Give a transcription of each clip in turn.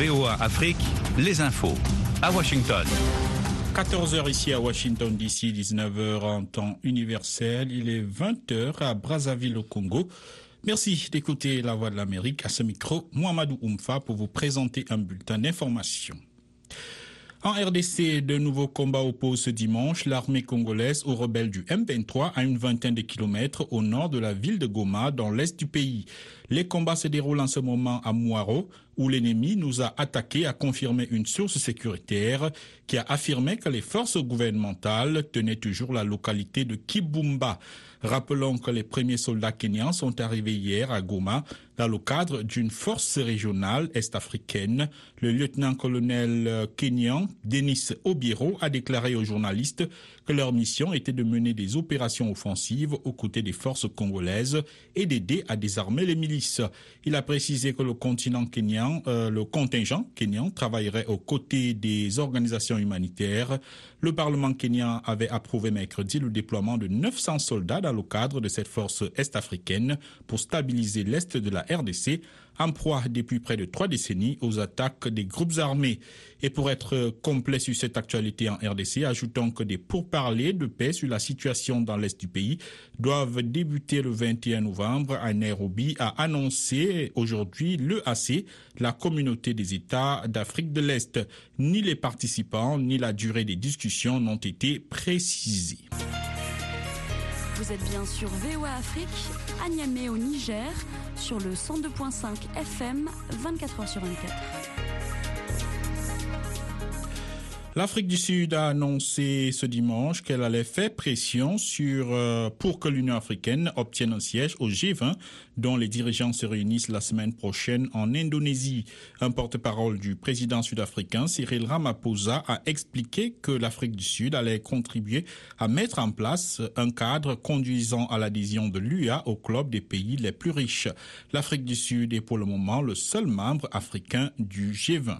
VOA Afrique, les infos. À Washington. 14h ici à Washington DC, 19h en temps universel. Il est 20h à Brazzaville au Congo. Merci d'écouter La Voix de l'Amérique. À ce micro, Mohamedou Oumfa pour vous présenter un bulletin d'information. En RDC, de nouveaux combats opposent ce dimanche l'armée congolaise aux rebelles du M23 à une vingtaine de kilomètres au nord de la ville de Goma, dans l'est du pays. Les combats se déroulent en ce moment à Mouaro, où l'ennemi nous a attaqués, a confirmé une source sécuritaire qui a affirmé que les forces gouvernementales tenaient toujours la localité de Kibumba. Rappelons que les premiers soldats kenyans sont arrivés hier à Goma dans le cadre d'une force régionale est-africaine. Le lieutenant-colonel kenyan Denis Obiero a déclaré aux journalistes leur mission était de mener des opérations offensives aux côtés des forces congolaises et d'aider à désarmer les milices. Il a précisé que le euh, le contingent kenyan travaillerait aux côtés des organisations humanitaires. Le Parlement kenyan avait approuvé mercredi le déploiement de 900 soldats dans le cadre de cette force est-africaine pour stabiliser l'est de la RDC en proie depuis près de trois décennies aux attaques des groupes armés. Et pour être complet sur cette actualité en RDC, ajoutons que des pourparlers de paix sur la situation dans l'est du pays doivent débuter le 21 novembre à Nairobi, a annoncé aujourd'hui l'EAC, la communauté des États d'Afrique de l'Est. Ni les participants ni la durée des discussions n'ont été précisés. Vous êtes bien sur VOA Afrique, à Niamey au Niger, sur le 102.5 FM, 24h sur 24. L'Afrique du Sud a annoncé ce dimanche qu'elle allait faire pression sur euh, pour que l'Union africaine obtienne un siège au G20 dont les dirigeants se réunissent la semaine prochaine en Indonésie. Un porte-parole du président sud-africain Cyril Ramaphosa a expliqué que l'Afrique du Sud allait contribuer à mettre en place un cadre conduisant à l'adhésion de l'UA au club des pays les plus riches. L'Afrique du Sud est pour le moment le seul membre africain du G20.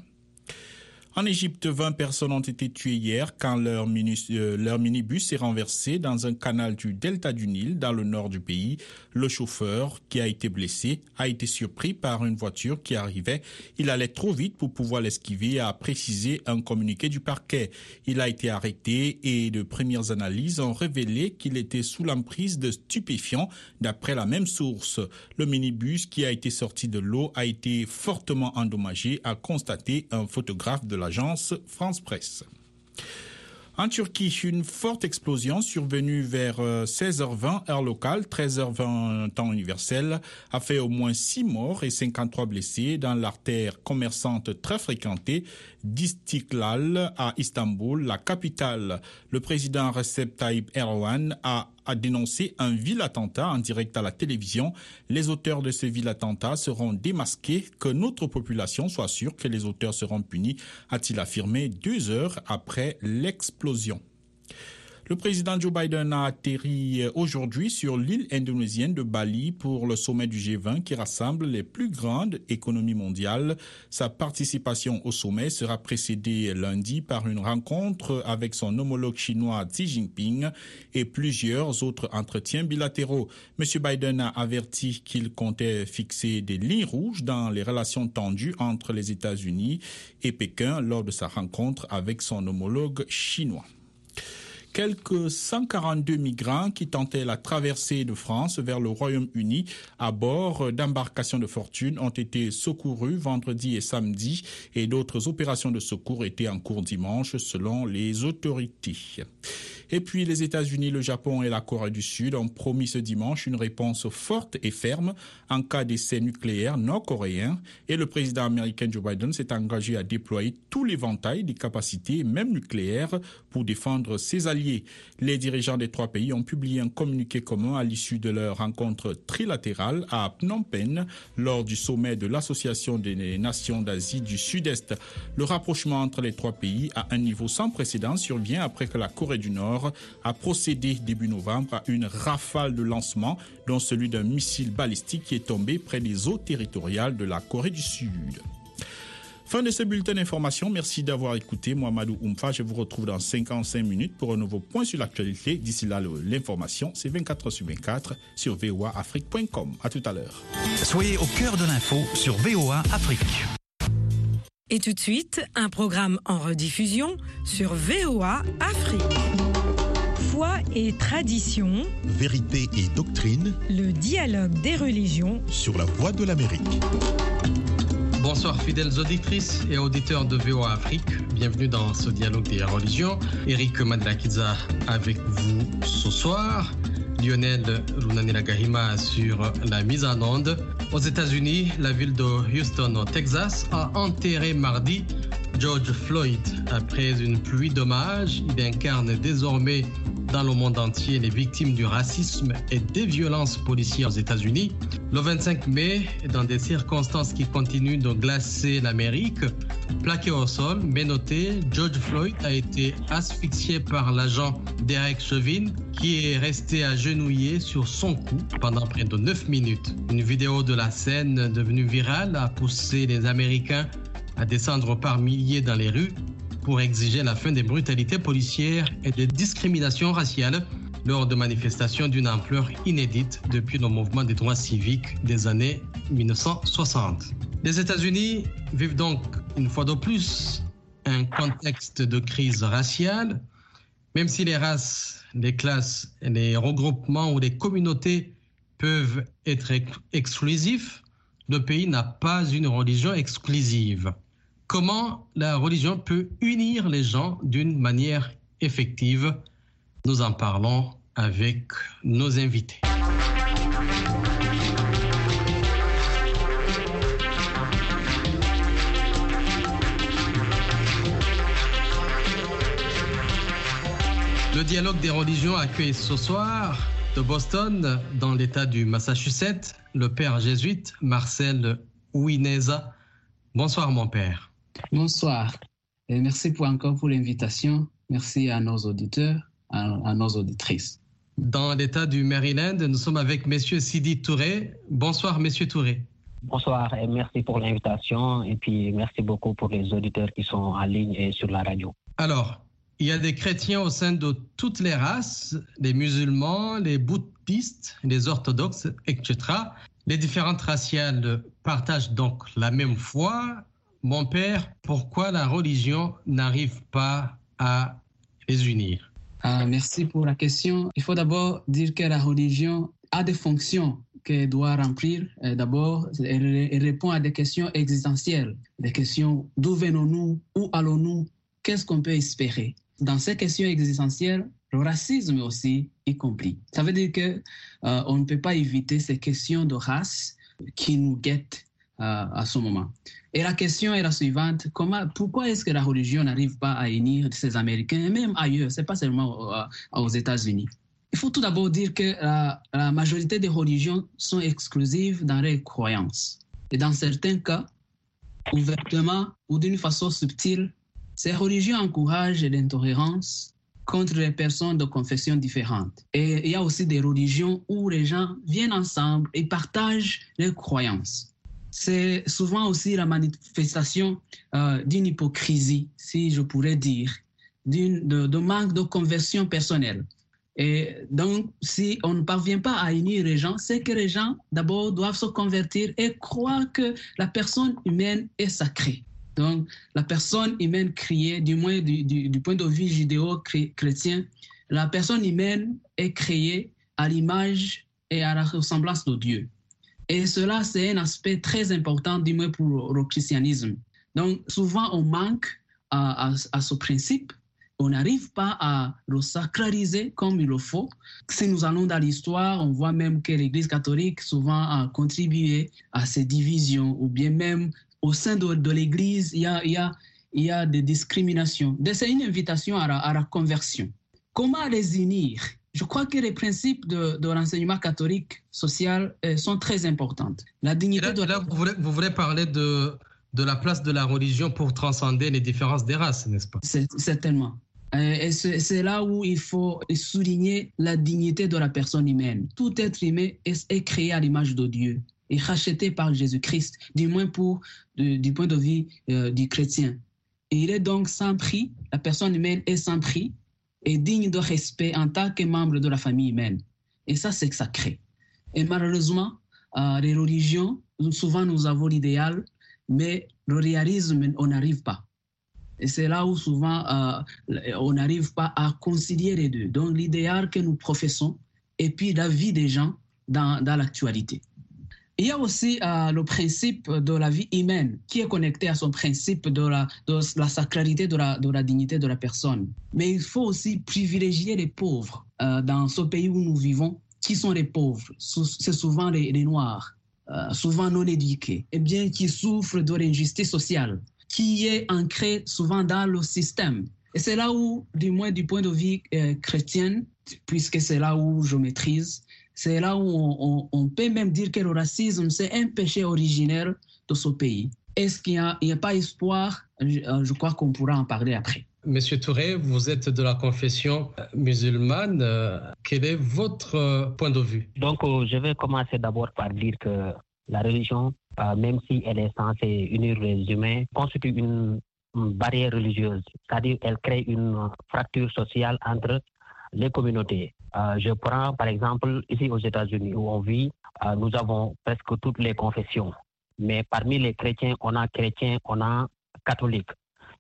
En Égypte, 20 personnes ont été tuées hier quand leur, euh, minibus s'est renversé dans un canal du delta du Nil, dans le nord du pays. Le chauffeur, qui a été blessé, a été surpris par une voiture qui arrivait. Il allait trop vite pour pouvoir l'esquiver, a précisé un communiqué du parquet. Il a été arrêté et de premières analyses ont révélé qu'il était sous l'emprise de stupéfiants, d'après la même source. Le minibus qui a été sorti de l'eau a été fortement endommagé, a constaté un photographe de l'agence France Presse. En Turquie, une forte explosion survenue vers 16h20 heure locale, 13h20 temps universel, a fait au moins 6 morts et 53 blessés dans l'artère commerçante très fréquentée d'Istiklal à Istanbul, la capitale. Le président Recep Tayyip Erdogan a a dénoncé un vil attentat en direct à la télévision. Les auteurs de ce vil attentat seront démasqués, que notre population soit sûre que les auteurs seront punis, a-t-il affirmé deux heures après l'explosion. Le président Joe Biden a atterri aujourd'hui sur l'île indonésienne de Bali pour le sommet du G20 qui rassemble les plus grandes économies mondiales. Sa participation au sommet sera précédée lundi par une rencontre avec son homologue chinois Xi Jinping et plusieurs autres entretiens bilatéraux. M. Biden a averti qu'il comptait fixer des lignes rouges dans les relations tendues entre les États-Unis et Pékin lors de sa rencontre avec son homologue chinois quelques 142 migrants qui tentaient la traversée de France vers le Royaume-Uni à bord d'embarcations de fortune ont été secourus vendredi et samedi et d'autres opérations de secours étaient en cours dimanche selon les autorités. Et puis les États-Unis, le Japon et la Corée du Sud ont promis ce dimanche une réponse forte et ferme en cas d'essai nucléaire nord-coréen. Et le président américain Joe Biden s'est engagé à déployer tout l'éventail des capacités, même nucléaires, pour défendre ses alliés. Les dirigeants des trois pays ont publié un communiqué commun à l'issue de leur rencontre trilatérale à Phnom Penh lors du sommet de l'Association des Nations d'Asie du Sud-Est. Le rapprochement entre les trois pays à un niveau sans précédent survient après que la Corée du Nord a procédé début novembre à une rafale de lancement, dont celui d'un missile balistique qui est tombé près des eaux territoriales de la Corée du Sud. Fin de ce bulletin d'information. Merci d'avoir écouté Mohamedou Oumfa. Je vous retrouve dans 55 minutes pour un nouveau point sur l'actualité. D'ici là, l'information, c'est 24 sur 24 sur voaafrique.com. À tout à l'heure. Soyez au cœur de l'info sur VOA Afrique. Et tout de suite, un programme en rediffusion sur VOA Afrique. Foi et tradition, Vérité et doctrine le dialogue des religions sur la voie de l'Amérique. Bonsoir fidèles auditrices et auditeurs de VOA Afrique. Bienvenue dans ce dialogue des religions. Eric Madlakiza avec vous ce soir. Lionel Lunanila Gahima sur la mise en onde. Aux États-Unis, la ville de Houston, au Texas, a enterré mardi George Floyd. Après une pluie d'hommages, il incarne désormais dans le monde entier les victimes du racisme et des violences policières aux États-Unis. Le 25 mai, dans des circonstances qui continuent de glacer l'Amérique, plaqué au sol, mais noté, George Floyd a été asphyxié par l'agent Derek Chauvin qui est resté agenouillé sur son cou pendant près de 9 minutes. Une vidéo de la scène devenue virale a poussé les Américains à descendre par milliers dans les rues pour exiger la fin des brutalités policières et des discriminations raciales lors de manifestations d'une ampleur inédite depuis le mouvement des droits civiques des années 1960. Les États-Unis vivent donc une fois de plus un contexte de crise raciale, même si les races, les classes, les regroupements ou les communautés peuvent être exclusifs, le pays n'a pas une religion exclusive comment la religion peut unir les gens d'une manière effective? Nous en parlons avec nos invités. Le dialogue des religions accueille ce soir de Boston, dans l'État du Massachusetts, le père jésuite Marcel Ouineza. Bonsoir mon père. Bonsoir et merci pour encore pour l'invitation. Merci à nos auditeurs, à, nos auditrices. Dans l'État du Maryland, nous sommes avec Monsieur Sidi Touré. Bonsoir, Monsieur Touré. Bonsoir et merci pour l'invitation et puis merci beaucoup pour les auditeurs qui sont en ligne et sur la radio. Alors, il y a des chrétiens au sein de toutes les races, les musulmans, les bouddhistes, les orthodoxes, etc. Les différentes raciales partagent donc la même foi mon père, pourquoi la religion n'arrive pas à les unir? Ah, Merci pour la question. Il faut d'abord dire que la religion a des fonctions qu'elle doit remplir. D'abord, elle, répond à des questions existentielles, des questions d'où venons-nous, où allons-nous, qu'est-ce qu'on peut espérer. Dans ces questions existentielles, le racisme aussi y compris. Ça veut dire que euh, on ne peut pas éviter ces questions de race qui nous guettent à ce moment. Et la question est la suivante pourquoi est-ce que la religion n'arrive pas à unir ces Américains, et même ailleurs, c'est pas seulement euh, aux États-Unis. Il faut tout d'abord dire que la, la, majorité des religions sont exclusives dans leurs croyances. Et dans certains cas, ouvertement ou d'une façon subtile, ces religions encouragent l'intolérance contre les personnes de confessions différentes. Et il y a aussi des religions où les gens viennent ensemble et partagent leurs croyances c'est souvent aussi la manifestation euh, d'une hypocrisie, si je pourrais dire, d'un de, manque de conversion personnelle. Et donc, si on ne parvient pas à unir les gens, c'est que les gens, d'abord, doivent se convertir et croire que la personne humaine est sacrée. Donc, la personne humaine créée, du moins du, du point de vue judéo-chrétien, la personne humaine est créée à l'image et à la ressemblance de Dieu. Et cela, c'est un aspect très important, du moins pour le christianisme. Donc, souvent, on manque à, ce principe. On n'arrive pas à le sacraliser comme il le faut. Si nous allons dans l'histoire, on voit même que l'Église catholique souvent a contribué à ces divisions, ou bien même au sein de, l'Église, il y a, des discriminations. C'est une invitation à à la conversion. Comment les unir? Je crois que les principes de, de l'enseignement catholique social euh, sont très importants. La dignité de là, vous, voulez, parler de, de la place de la religion pour transcender les différences des races, n'est-ce pas? Certainement. Euh, et c'est là où il faut souligner la dignité de la personne humaine. Tout être humain est, créé à l'image de Dieu et racheté par Jésus-Christ, du moins pour du point de vue euh, du chrétien. Et il est donc sans prix, la personne humaine est sans prix, est digne de respect en tant que membre de la famille humaine. Et ça, c'est sacré. Et malheureusement, euh, les religions, souvent nous avons l'idéal mais le réalisme, on n'arrive pas. Et c'est là où souvent euh, on n'arrive pas à concilier les deux. Donc l'idéal que nous professons et puis la vie des gens dans, dans l'actualité. Il y a aussi euh, le principe de la vie humaine qui est connecté à son principe de la, sacralité de la, dignité de la personne. Mais il faut aussi privilégier les pauvres euh, dans ce pays où nous vivons. Qui sont les pauvres? C'est souvent les, Noirs, euh, souvent non éduqués, et bien qui souffrent de l'injustice sociale, qui est ancrée souvent dans le système. Et c'est là où, du moins du point de vue chrétien, puisque c'est là où je maîtrise, c'est là où on, peut même dire que le racisme, c'est un péché originaire de ce pays. Est-ce qu'il n'y a, pas espoir? Je, euh, je crois qu'on pourra en parler après. Monsieur Touré, vous êtes de la confession musulmane. Euh, quel est votre euh, point de vue? Donc, je vais commencer d'abord par dire que la religion, même si elle est censée unir les humains, constitue une, une barrière religieuse. C'est-à-dire qu'elle crée une fracture sociale entre les communautés. Euh, je prends par exemple ici aux États-Unis où on vit, euh, nous avons presque toutes les confessions. Mais parmi les chrétiens, on a chrétiens, on a catholiques.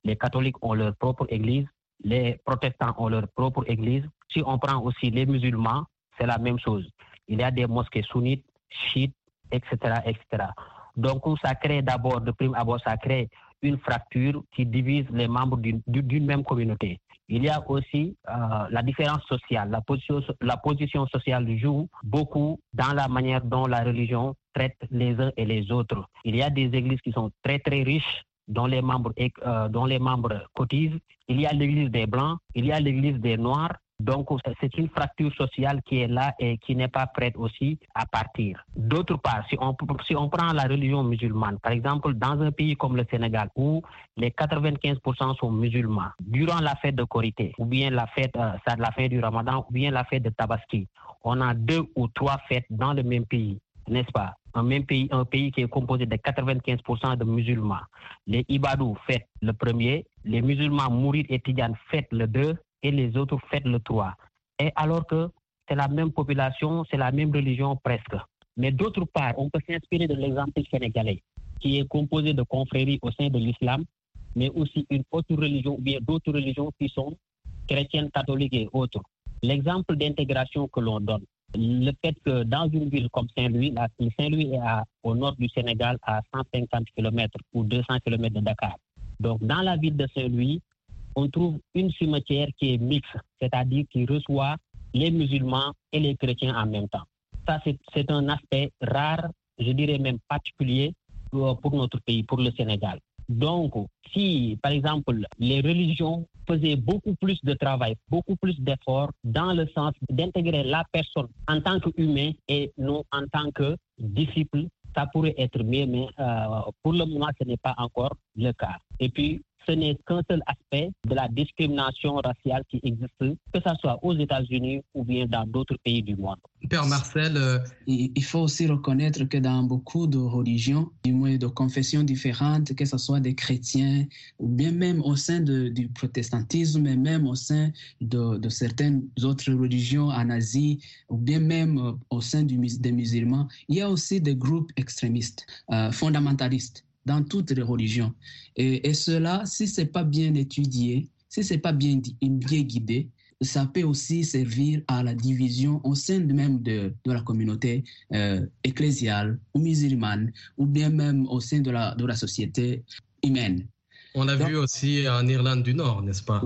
Les catholiques ont leur propre église, les protestants ont leur propre église. Si on prend aussi les musulmans, c'est la même chose. Il y a des mosquées sunnites, chiites, etc., etc. Donc, ça crée d'abord, de prime abord, ça crée une fracture qui divise les membres d'une même communauté. Il y a aussi euh, la différence sociale. La position, sociale joue beaucoup dans la manière dont la religion traite les uns et les autres. Il y a des églises qui sont très très riches dont les membres, euh, dont les membres cotisent. Il y a l'église des Blancs, il y a l'église des Noirs, donc, c'est une fracture sociale qui est là et qui n'est pas prête aussi à partir. D'autre part, si on, si on prend la religion musulmane, par exemple, dans un pays comme le Sénégal, où les 95% sont musulmans, durant la fête de Korité, ou bien la fête, euh, la fête du Ramadan, ou bien la fête de Tabaski, on a deux ou trois fêtes dans le même pays, n'est-ce pas? Un même pays, un pays qui est composé de 95% de musulmans. Les Ibadou fêtent le premier, les musulmans Mourid et Tidjane fêtent le deux, et les autres fêtent le 3. Et alors que c'est la même population, c'est la même religion presque. Mais d'autre part, on peut s'inspirer de l'exemple sénégalais, qui est composé de confréries au sein de l'islam, mais aussi une autre religion ou bien d'autres religions qui sont chrétiennes, catholiques et autres. L'exemple d'intégration que l'on donne, le fait que dans une ville comme Saint-Louis, Saint-Louis est au nord du Sénégal à 150 km ou 200 km de Dakar. Donc dans la ville de Saint-Louis, on trouve une cimetière qui est mixte, c'est-à-dire qui reçoit les musulmans et les chrétiens en même temps. Ça, c'est un aspect rare, je dirais même particulier euh, pour notre pays, pour le Sénégal. Donc, si, par exemple, les religions faisaient beaucoup plus de travail, beaucoup plus d'efforts dans le sens d'intégrer la personne en tant qu'humain et non en tant que disciple, ça pourrait être mieux, mais euh, pour le moment, ce n'est pas encore le cas. Et puis, ce n'est qu'un seul aspect de la discrimination raciale qui existe, que ce soit aux États-Unis ou bien dans d'autres pays du monde. Père Marcel, euh, il faut aussi reconnaître que dans beaucoup de religions, du moins de confessions différentes, que ce soit des chrétiens ou bien même au sein du protestantisme et même au sein de, certaines autres religions en Asie ou bien même euh, au sein du, des musulmans, il y a aussi des groupes extrémistes, euh, fondamentalistes dans toutes les religions. Et, cela, si ce n'est pas bien étudié, si ce n'est pas bien, bien guidé, ça peut aussi servir à la division au sein même de, de la communauté euh, ecclésiale ou musulmane, ou bien même au sein de la, de la société humaine. On l'a vu aussi en Irlande du Nord, n'est-ce pas?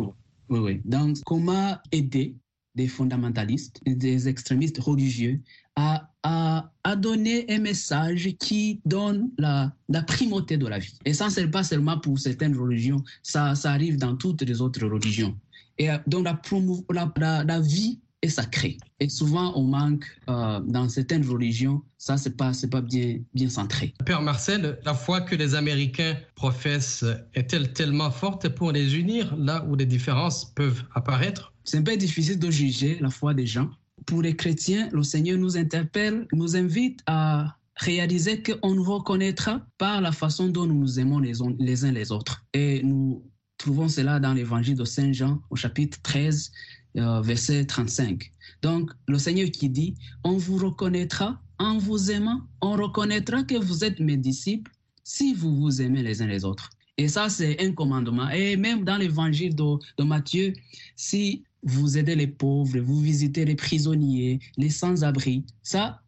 Oui, oui. Donc, comment aider des fondamentalistes, des extrémistes religieux à, à, à, donner un message qui donne la, la primauté de la vie. Et ça, ce n'est pas seulement pour certaines religions, ça, ça arrive dans toutes les autres religions. Et euh, donc, la, la, la, vie est sacrée. Et souvent, on manque euh, dans certaines religions, ça, c'est pas, c'est pas bien, bien centré. Père Marcel, la foi que les Américains professent est-elle tellement forte pour les unir là où les différences peuvent apparaître? C'est un peu difficile de juger la foi des gens pour les chrétiens, le Seigneur nous interpelle, nous invite à réaliser qu'on nous reconnaîtra par la façon dont nous nous aimons les, uns les autres. Et nous trouvons cela dans l'évangile de Saint Jean au chapitre 13, euh, verset 35. Donc, le Seigneur qui dit, on vous reconnaîtra en vous aimant, on reconnaîtra que vous êtes mes disciples si vous vous aimez les uns les autres. Et ça, c'est un commandement. Et même dans l'évangile de, de Matthieu, si vous aidez les pauvres, vous visitez les prisonniers, les sans-abri, ça,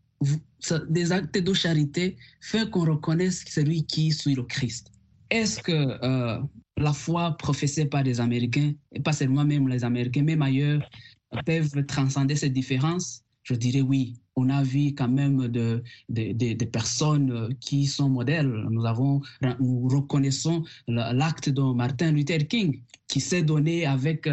des actes de charité font qu'on reconnaisse celui qui suit le Christ. Est-ce que euh, la foi professée par les Américains, et pas seulement même les Américains, même ailleurs, peuvent transcender ces différences? Je dirais oui. On a vu quand même de, de, de, de personnes qui sont modèles. Nous, avons, nous reconnaissons l'acte de Martin Luther King, qui s'est donné avec,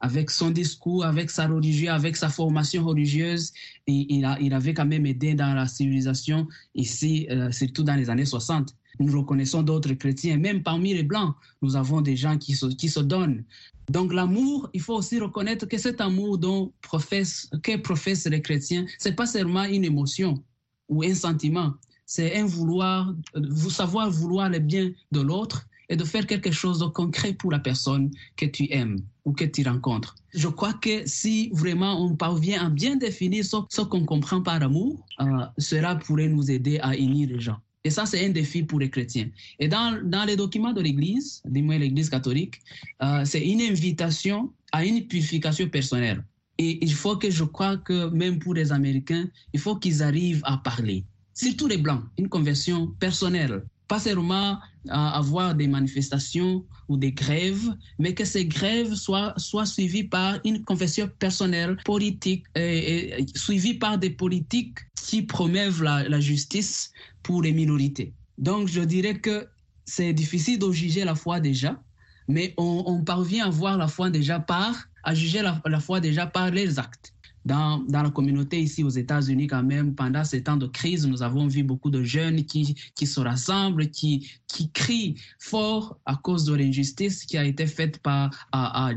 avec son discours, avec sa religion, avec sa formation religieuse. Il, a, il avait quand même aidé dans la civilisation ici, euh, surtout dans les années 60 nous reconnaissons d'autres chrétiens, même parmi les blancs, nous avons des gens qui se, donnent. Donc l'amour, il faut aussi reconnaître que cet amour dont professe, que professent les chrétiens, c'est pas seulement une émotion ou un sentiment, c'est un vouloir, vous savoir vouloir le bien de l'autre et de faire quelque chose de concret pour la personne que tu aimes ou que tu rencontres. Je crois que si vraiment on parvient à bien définir ce, ce qu'on comprend par amour, euh, cela pourrait nous aider à unir les gens. Et ça, c'est un défi pour les chrétiens. Et dans, dans les documents de l'Église, du moins l'Église catholique, euh, c'est une invitation à une purification personnelle. Et il faut que je crois que même pour les Américains, il faut qu'ils arrivent à parler. Surtout les Blancs, une conversion personnelle. Pas seulement à avoir des manifestations ou des grèves, mais que ces grèves soient, soient suivies par une confession personnelle, politique, et, et suivies par des politiques qui promeuvent la, justice pour les minorités. Donc, je dirais que c'est difficile de juger la foi déjà, mais on, on, parvient à voir la foi déjà par, à juger la, la foi déjà par les actes. Dans, la communauté ici aux États-Unis, quand même, pendant ces temps de crise, nous avons vu beaucoup de jeunes qui, qui se rassemblent, qui, qui crient fort à cause de l'injustice qui a été faite par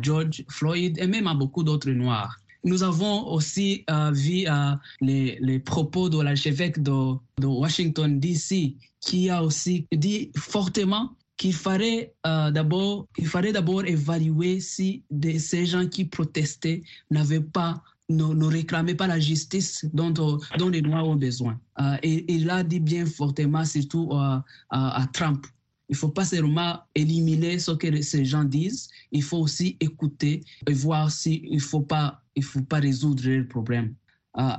George Floyd et même à beaucoup d'autres Noirs. Nous avons aussi euh, vu euh, les, les, propos de l'archevêque de, de, Washington, D.C., qui a aussi dit fortement qu'il fallait euh, d'abord évaluer si ces gens qui protestaient n'avaient pas ne, ne, réclamaient pas la justice dont, dont les Noirs ont besoin. Euh, et il a dit bien fortement, surtout à, à Trump, il ne faut pas seulement éliminer ce que ces gens disent, il faut aussi écouter et voir s'il si ne faut, pas, faut pas résoudre le problème. Euh,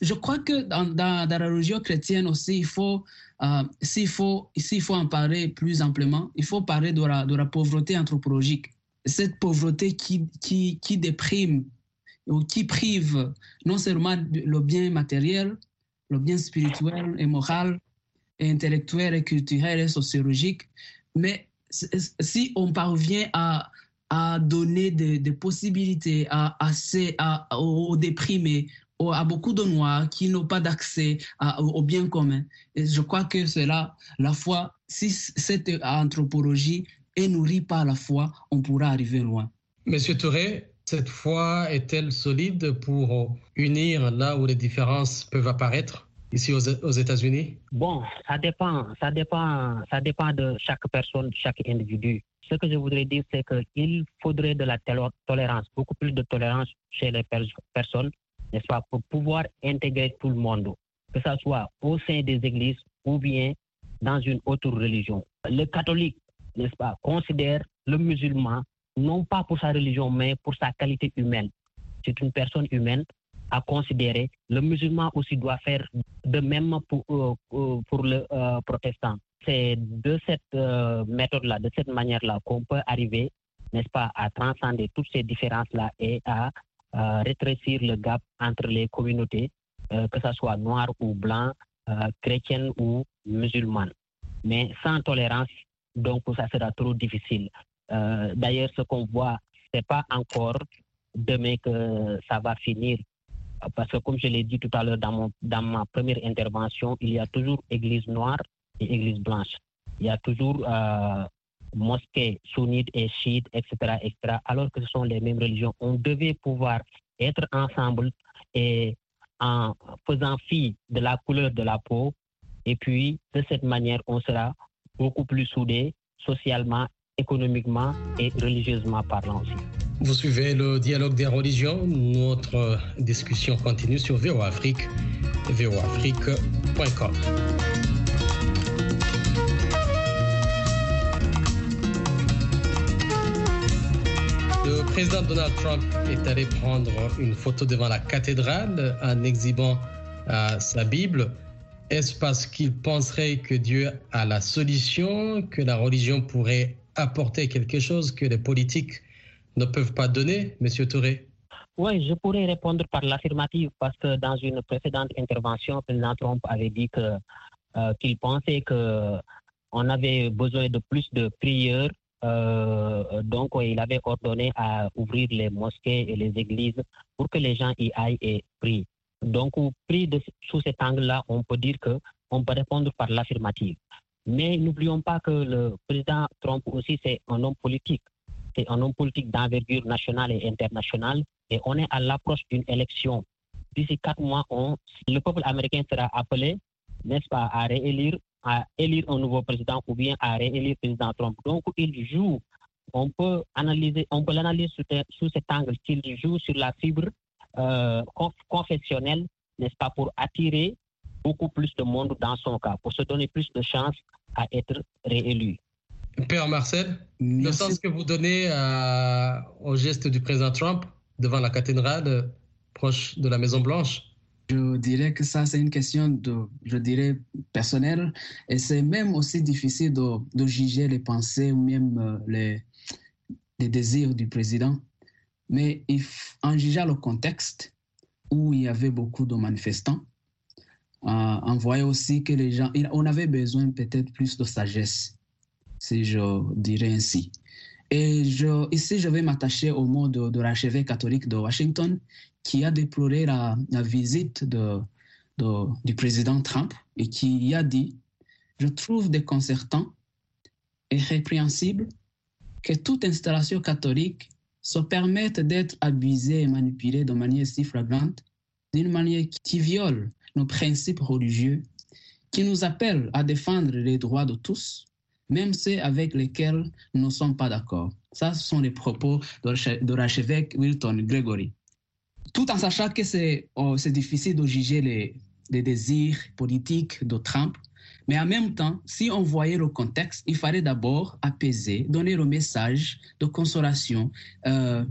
je crois que dans, dans, la religion chrétienne aussi, il faut, euh, s'il faut, s'il faut en parler plus amplement, il faut parler de la, de la pauvreté anthropologique. Cette pauvreté qui, qui, qui déprime qui prive non seulement le bien matériel, le bien spirituel et moral, et intellectuel et culturel et sociologique, mais si on parvient à, donner des, possibilités à, aux déprimés, à beaucoup de Noirs qui n'ont pas d'accès au bien commun. Et je crois que cela, la foi, si cette anthropologie est nourrie par la foi, on pourra arriver loin. Monsieur Touré, cette foi est-elle solide pour unir là où les différences peuvent apparaître ici aux, États-Unis? Bon, ça dépend, ça dépend, ça dépend de chaque personne, de chaque individu. Ce que je voudrais dire, c'est qu'il faudrait de la tolérance, beaucoup plus de tolérance chez les pers personnes, n'est-ce pas, pour pouvoir intégrer tout le monde, que ce soit au sein des églises ou bien dans une autre religion. Le catholique, n'est-ce pas, considère le musulman non pas pour sa religion, mais pour sa qualité humaine. C'est une personne humaine à considérer. Le musulman aussi doit faire de même pour, euh, pour le euh, protestant. C'est de cette euh, méthode-là, de cette manière-là qu'on peut arriver, n'est-ce pas, à transcender toutes ces différences-là et à rétrécir le gap entre les communautés, que ce soit noir ou blanc, chrétienne ou musulmane. Mais sans tolérance, donc ça sera trop difficile. D'ailleurs, ce qu'on voit, c'est pas encore demain que ça va finir parce que comme je l'ai dit tout à l'heure dans, dans ma première intervention, il y a toujours église noire et église blanche. Il y a toujours euh, mosquées sunnites et chiites, etc., etc., alors que ce sont les mêmes religions. On devait pouvoir être ensemble et en faisant fi de la couleur de la peau. Et puis, de cette manière, on sera beaucoup plus soudés socialement, économiquement et religieusement parlant. Vous suivez le dialogue des religions. Notre discussion continue sur VOAfrique, voafrique.com. Le président Donald Trump est allé prendre une photo devant la cathédrale en exhibant euh, sa Bible. Est-ce parce qu'il penserait que Dieu a la solution, que la religion pourrait apporter quelque chose que les politiques ne peuvent pas donner, Monsieur Touré? Oui, je pourrais répondre par l'affirmative parce que dans une précédente intervention, le président Trump avait dit euh, qu'il pensait que on avait besoin de plus de. Euh, donc, il avait ordonné à ouvrir les mosquées et les églises pour que les gens y aillent et prient. Donc, de, sous cet angle-là, on peut dire que on peut répondre par l'affirmative. Mais n'oublions pas que le président Trump aussi, c'est un homme politique. C'est un homme politique d'envergure nationale et internationale. Et on est à l'approche d'une élection. D'ici quatre mois, le peuple américain sera appelé, n'est-ce pas, à réélire, à élire un nouveau président ou bien à réélire le président Trump. Donc, il joue. On peut analyser, on peut l'analyser sous, sous, cet angle qu'il joue sur la fibre euh, confessionnelle, n'est-ce pas, pour attirer beaucoup plus de monde dans son cas, pour se donner plus de chances à être réélu. Père Marcel, le sens que vous donnez à, au geste du président Trump devant la cathédrale proche de la Maison Blanche? Je dirais que ça, c'est une question de, je dirais, personnelle. Et c'est même aussi difficile de, de, juger les pensées ou même euh, les, les désirs du président. Mais en jugeant le contexte où il y avait beaucoup de manifestants, euh, on voyait aussi que les gens, on avait besoin peut-être plus de sagesse, si je dirais ainsi. Et je, ici, je vais m'attacher au mot de, de l'archevêque catholique de Washington qui a déploré la, visite de, du président Trump et qui a dit Je trouve déconcertant et répréhensible que toute installation catholique se permette d'être abusée et manipulée de manière si flagrante, d'une manière qui viole nos principes religieux, qui nous appelle à défendre les droits de tous, même ceux avec lesquels nous ne sommes pas d'accord. Ça, ce sont les propos de l'archevêque Wilton Gregory. Tout en sachant que c'est oh, difficile de juger les, les désirs politiques de Trump, mais en même temps, si on voyait le contexte, il fallait d'abord apaiser, donner le message de consolation, euh,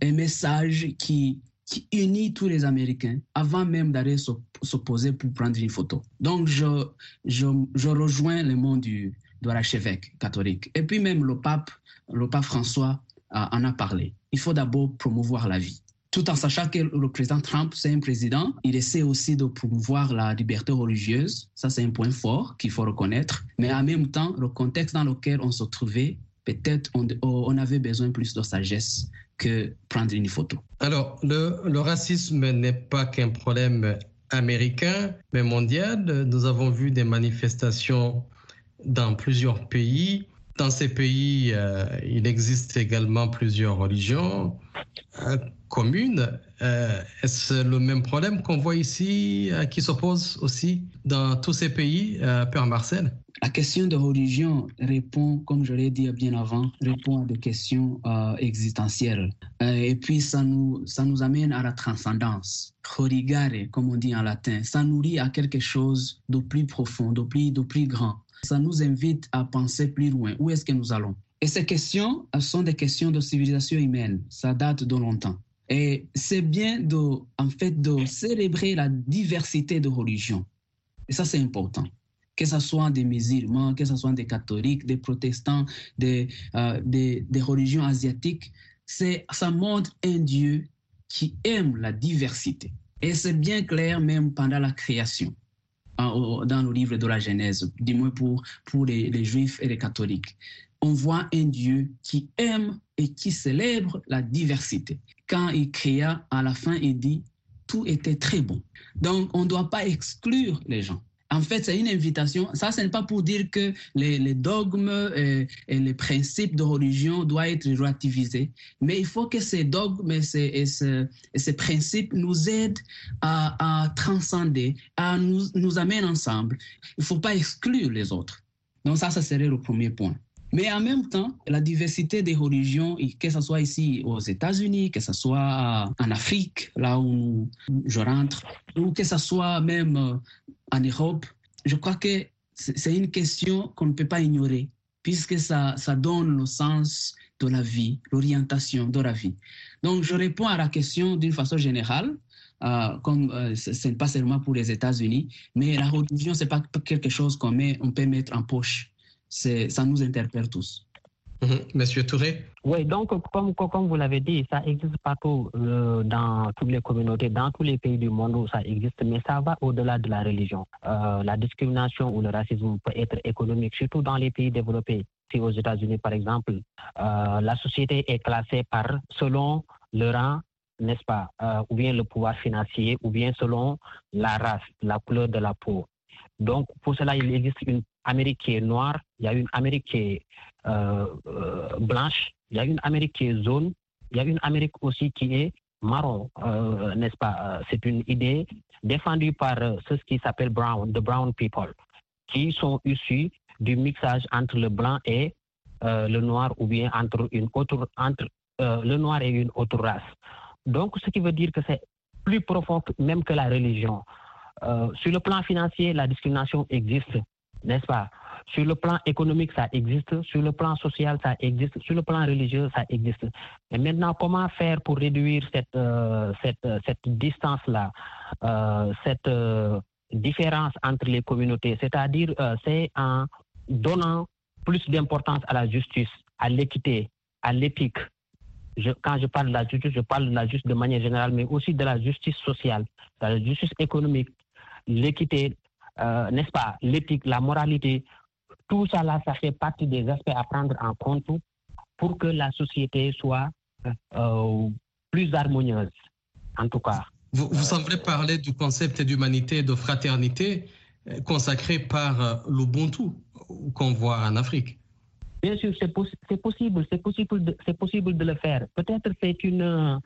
un message qui, qui unit tous les Américains avant même d'aller s'opposer pour prendre une photo. Donc, je rejoins le monde du, de l'archevêque catholique. Et puis même le pape, le pape François euh, en a parlé. Il faut d'abord promouvoir la vie. Tout en sachant que le président Trump, c'est un président, il essaie aussi de promouvoir la liberté religieuse. Ça, c'est un point fort qu'il faut reconnaître. Mais en même temps, le contexte dans lequel on se trouvait, peut-être on, on avait besoin plus de sagesse prendre une photo. Alors, le, racisme n'est pas qu'un problème américain, mais mondial. Nous avons vu des manifestations dans plusieurs pays. Dans ces pays, euh, il existe également plusieurs religions euh, communes. Euh, Est-ce le même problème qu'on voit ici, qui s'oppose aussi dans tous ces pays, Père Marcel? La question de religion répond, comme je l'ai dit bien avant, répond à des questions euh, existentielles. et puis, ça nous, ça nous amène à la transcendance. Corrigare, comme on dit en latin, ça nourrit à quelque chose de plus profond, de plus, de plus grand. Ça nous invite à penser plus loin. Où est-ce que nous allons? Et ces questions sont des questions de civilisation humaine. Ça date de longtemps. Et c'est bien de, en fait, de célébrer la diversité de religions. Et ça, c'est important. Que ce soit des musulmans, que ce soit des catholiques, des protestants, des, euh, des, religions asiatiques, ça montre un Dieu qui aime la diversité. Et c'est bien clair même pendant la création dans le livre de la Genèse, du moins pour, pour les, les, juifs et les catholiques. On voit un Dieu qui aime et qui célèbre la diversité. Quand il créa, à la fin, il dit, tout était très bon. Donc, on ne doit pas exclure les gens. En fait, c'est une invitation. Ça, ce n'est pas pour dire que les, dogmes et, et, les principes de religion doivent être relativisés, mais il faut que ces dogmes et ces, principes nous aident à, transcender, à nous, nous amener ensemble. Il ne faut pas exclure les autres. Donc ça, ça serait le premier point. Mais en même temps, la diversité des religions, que ce soit ici aux États-Unis, que ce soit en Afrique, là où je rentre, ou que ce soit même en Europe, je crois que c'est une question qu'on ne peut pas ignorer, puisque ça, donne le sens de la vie, l'orientation de la vie. Donc, je réponds à la question d'une façon générale. Euh, comme euh, ce n'est pas seulement pour les États-Unis, mais la religion, ce n'est pas quelque chose qu'on on peut mettre en poche. Ça nous interpelle tous. Mhm. Monsieur Touré? Oui, donc comme, comme vous l'avez dit, ça existe partout euh, dans toutes les communautés, dans tous les pays du monde où ça existe, mais ça va au-delà de la religion. Euh, la discrimination ou le racisme peut être économique, surtout dans les pays développés. Si aux États-Unis, par exemple, euh, la société est classée par selon le rang n'est-ce pas, ou bien le pouvoir financier, ou bien selon la race, la couleur de la peau. Donc, pour cela, il existe une Amérique qui est noire, il y a une Amérique qui est euh, euh, blanche, il y a une Amérique qui est jaune, il y a une Amérique aussi qui est marron, euh, n'est-ce pas? C'est une idée défendue par ceux qui s'appellent brown, the brown people, qui sont issus du mixage entre le blanc et le noir ou bien entre une autre entre le noir et une autre race. Donc, ce qui veut dire que c'est plus profond même que la religion. sur le plan financier, la discrimination existe, n'est-ce pas? Sur le plan économique, ça existe. Sur le plan social, ça existe. Sur le plan religieux, ça existe. Et maintenant, comment faire pour réduire cette, euh, cette, cette distance-là, euh, cette euh, différence entre les communautés? C'est-à-dire, c'est en donnant plus d'importance à la justice, à l'équité, à l'éthique. quand je parle de la justice, je parle de la justice de manière générale, mais aussi de la justice sociale, de la justice économique, l'équité, n'est-ce pas, l'éthique, la moralité, tout ça là, ça fait partie des aspects à prendre en compte pour que la société soit euh, plus harmonieuse, en tout cas. Vous, vous semblez parler du concept d'humanité et de fraternité euh, consacré par euh, l'Ubuntu qu'on voit en Afrique. Bien sûr, c'est possible, c'est possible, de, c'est possible de le faire. Peut-être c'est une,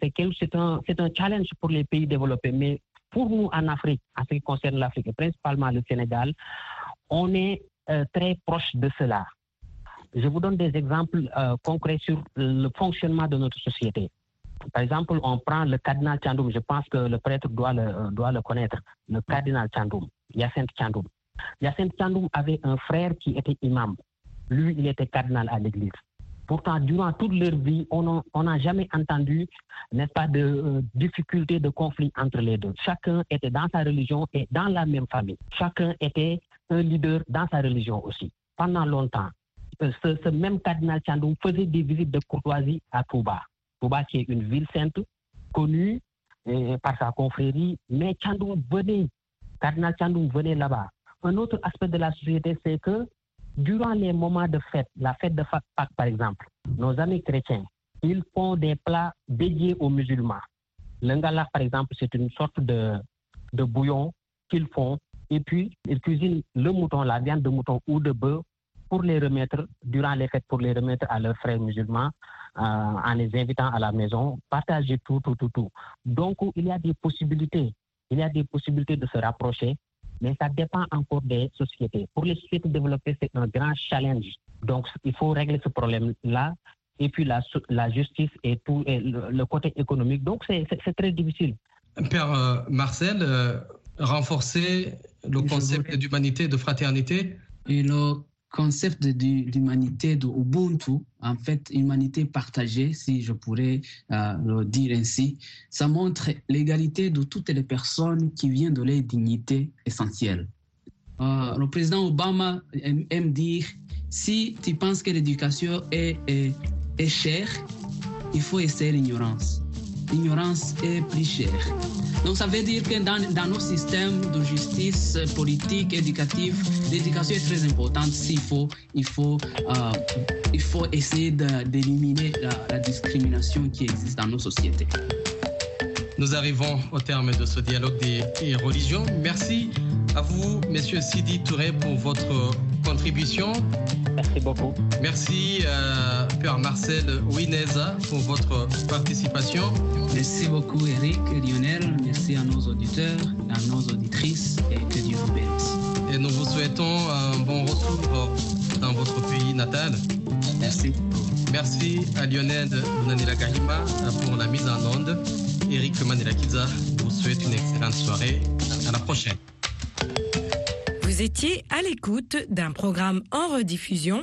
c'est un, un challenge pour les pays développés, mais pour nous en Afrique, en ce qui concerne l'Afrique, principalement le Sénégal, on est euh, très proche de cela. Je vous donne des exemples euh, concrets sur le fonctionnement de notre société. Par exemple, on prend le cardinal Chandoum, je pense que le prêtre doit le, euh, doit le connaître, le cardinal Chandoum, Yacinthe Chandoum. Yacinthe Chandoum avait un frère qui était imam. Lui, il était cardinal à l'église. Pourtant, durant toute leur vie, on n'a jamais entendu, n'est-ce pas, de difficultés, de conflits entre les deux. Chacun était dans sa religion et dans la même famille. Chacun était un leader dans sa religion aussi. Pendant longtemps, euh, ce, même cardinal Chandoum faisait des visites de courtoisie à Touba. Touba qui est une ville sainte, connue euh, par sa confrérie, mais Chandoum venait, cardinal Chandoum venait là-bas. Un autre aspect de la société, c'est que durant les moments de fête, la fête de Pâques par exemple, nos amis chrétiens, ils font des plats dédiés aux musulmans. L'engala, par exemple, c'est une sorte de, de bouillon qu'ils font et puis, ils cuisinent le mouton, la viande de mouton ou de bœuf pour les remettre, durant les fêtes, pour les remettre à leurs frères musulmans, euh, en les invitant à la maison, partager tout, tout, tout, tout. Donc, il y a des possibilités. Il y a des possibilités de se rapprocher, mais ça dépend encore des sociétés. Pour les sociétés développées, c'est un grand challenge. Donc, il faut régler ce problème-là. Et puis, la, justice et tout, et le, côté économique. Donc, c'est très difficile. Père euh, Marcel, euh, renforcer le concept d'humanité, de fraternité Et le concept d'humanité, de Ubuntu, en fait, humanité partagée, si je pourrais euh, le dire ainsi, ça montre l'égalité de toutes les personnes qui viennent de leur dignité essentielle. Euh, le président Obama aime, dire, si tu penses que l'éducation est, est, est chère, il faut essayer l'ignorance l'ignorance est plus chère. Donc ça veut dire que dans, nos systèmes de justice politique, éducative, l'éducation est très importante s'il faut, il faut, euh, il faut essayer d'éliminer la, la discrimination qui existe dans nos sociétés. Nous arrivons au terme de ce dialogue des religions. Merci à vous, Monsieur Sidi Touré, pour votre contribution. Merci beaucoup. Merci, euh, Père Marcel Wineza, pour votre participation. Merci beaucoup, Eric Lionel. Merci à nos auditeurs, à nos auditrices et que Dieu vous bénisse. Et nous vous souhaitons un bon retour dans votre pays natal. Merci. Merci à Lionel Nanila Kahima pour la mise en onde. Eric Manelakiza vous souhaite une excellente soirée. À la prochaine. Vous étiez à l'écoute d'un programme en rediffusion